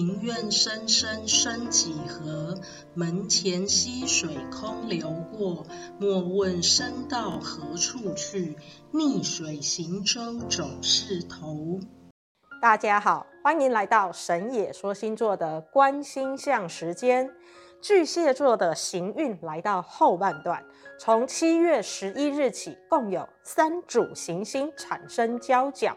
庭院深深深几何？门前溪水空流过。莫问身到何处去，逆水行舟总是头。大家好，欢迎来到神野说星座的观星象时间。巨蟹座的行运来到后半段，从七月十一日起，共有三组行星产生交角。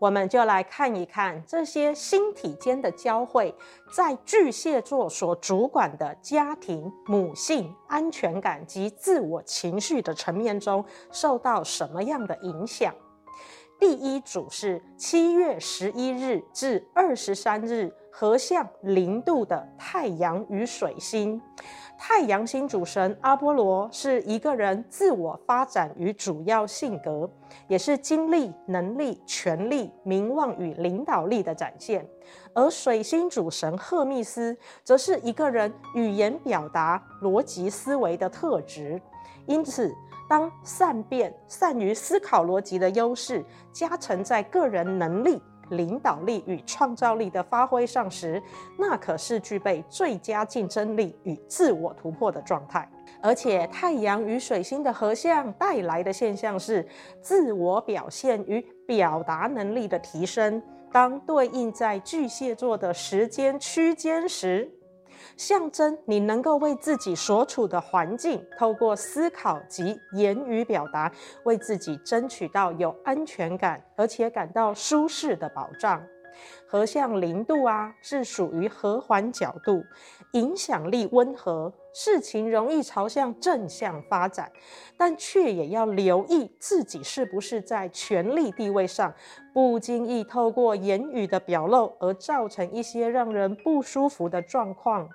我们就来看一看这些星体间的交汇，在巨蟹座所主管的家庭、母性、安全感及自我情绪的层面中，受到什么样的影响？第一组是七月十一日至二十三日合相零度的太阳与水星。太阳星主神阿波罗是一个人自我发展与主要性格，也是精力、能力、权力、名望与领导力的展现；而水星主神赫密斯则是一个人语言表达、逻辑思维的特质。因此，当善变、善于思考逻辑的优势加成在个人能力。领导力与创造力的发挥上时，那可是具备最佳竞争力与自我突破的状态。而且，太阳与水星的合相带来的现象是自我表现与表达能力的提升。当对应在巨蟹座的时间区间时，象征你能够为自己所处的环境，透过思考及言语表达，为自己争取到有安全感，而且感到舒适的保障。合向零度啊，是属于和缓角度，影响力温和，事情容易朝向正向发展，但却也要留意自己是不是在权力地位上不经意透过言语的表露而造成一些让人不舒服的状况。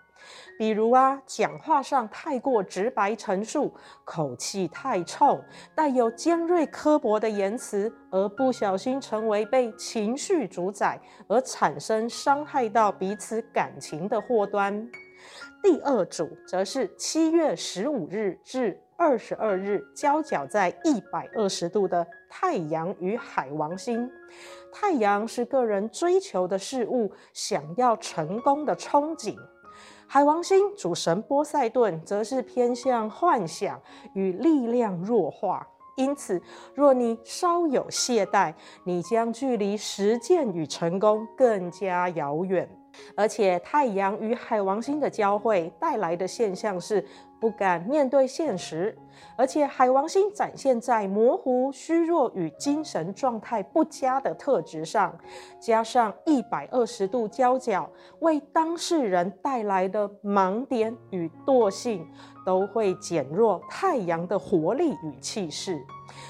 比如啊，讲话上太过直白陈述，口气太冲，带有尖锐刻薄的言辞，而不小心成为被情绪主宰，而产生伤害到彼此感情的祸端。第二组则是七月十五日至二十二日交角在一百二十度的太阳与海王星。太阳是个人追求的事物，想要成功的憧憬。海王星主神波塞顿则是偏向幻想与力量弱化，因此，若你稍有懈怠，你将距离实践与成功更加遥远。而且，太阳与海王星的交汇带来的现象是，不敢面对现实，而且海王星展现在模糊、虚弱与精神状态不佳的特质上，加上一百二十度交角，为当事人带来的盲点与惰性，都会减弱太阳的活力与气势。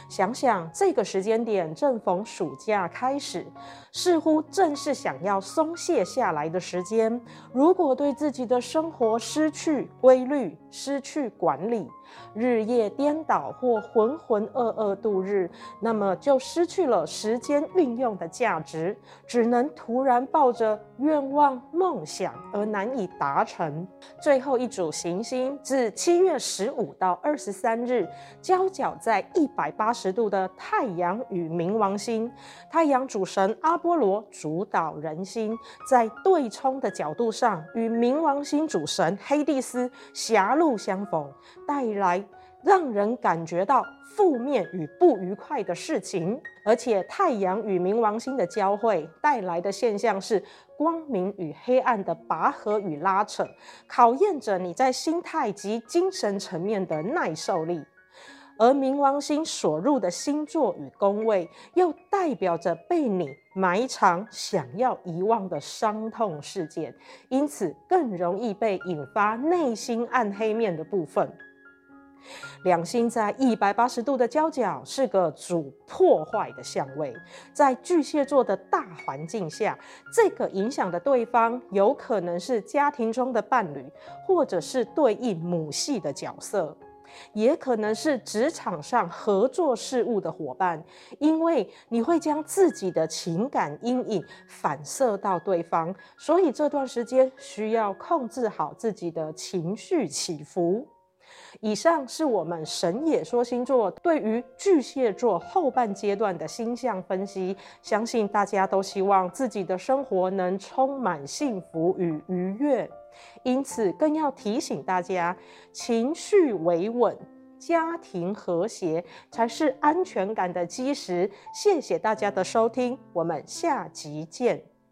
想想这个时间点正逢暑假开始，似乎正是想要松懈下来的时间。如果对自己的生活失去规律，失去管理，日夜颠倒或浑浑噩噩度日，那么就失去了时间运用的价值，只能突然抱着愿望梦想而难以达成。最后一组行星自七月十五到二十三日交角在一百八十度的太阳与冥王星，太阳主神阿波罗主导人心，在对冲的角度上与冥王星主神黑帝斯狭路相逢，带来让人感觉到负面与不愉快的事情。而且太阳与冥王星的交汇带来的现象是光明与黑暗的拔河与拉扯，考验着你在心态及精神层面的耐受力。而冥王星所入的星座与宫位，又代表着被你埋藏、想要遗忘的伤痛事件，因此更容易被引发内心暗黑面的部分。两星在一百八十度的交角，是个主破坏的相位。在巨蟹座的大环境下，这个影响的对方有可能是家庭中的伴侣，或者是对应母系的角色。也可能是职场上合作事务的伙伴，因为你会将自己的情感阴影反射到对方，所以这段时间需要控制好自己的情绪起伏。以上是我们神野说星座对于巨蟹座后半阶段的星象分析，相信大家都希望自己的生活能充满幸福与愉悦，因此更要提醒大家，情绪维稳、家庭和谐才是安全感的基石。谢谢大家的收听，我们下集见。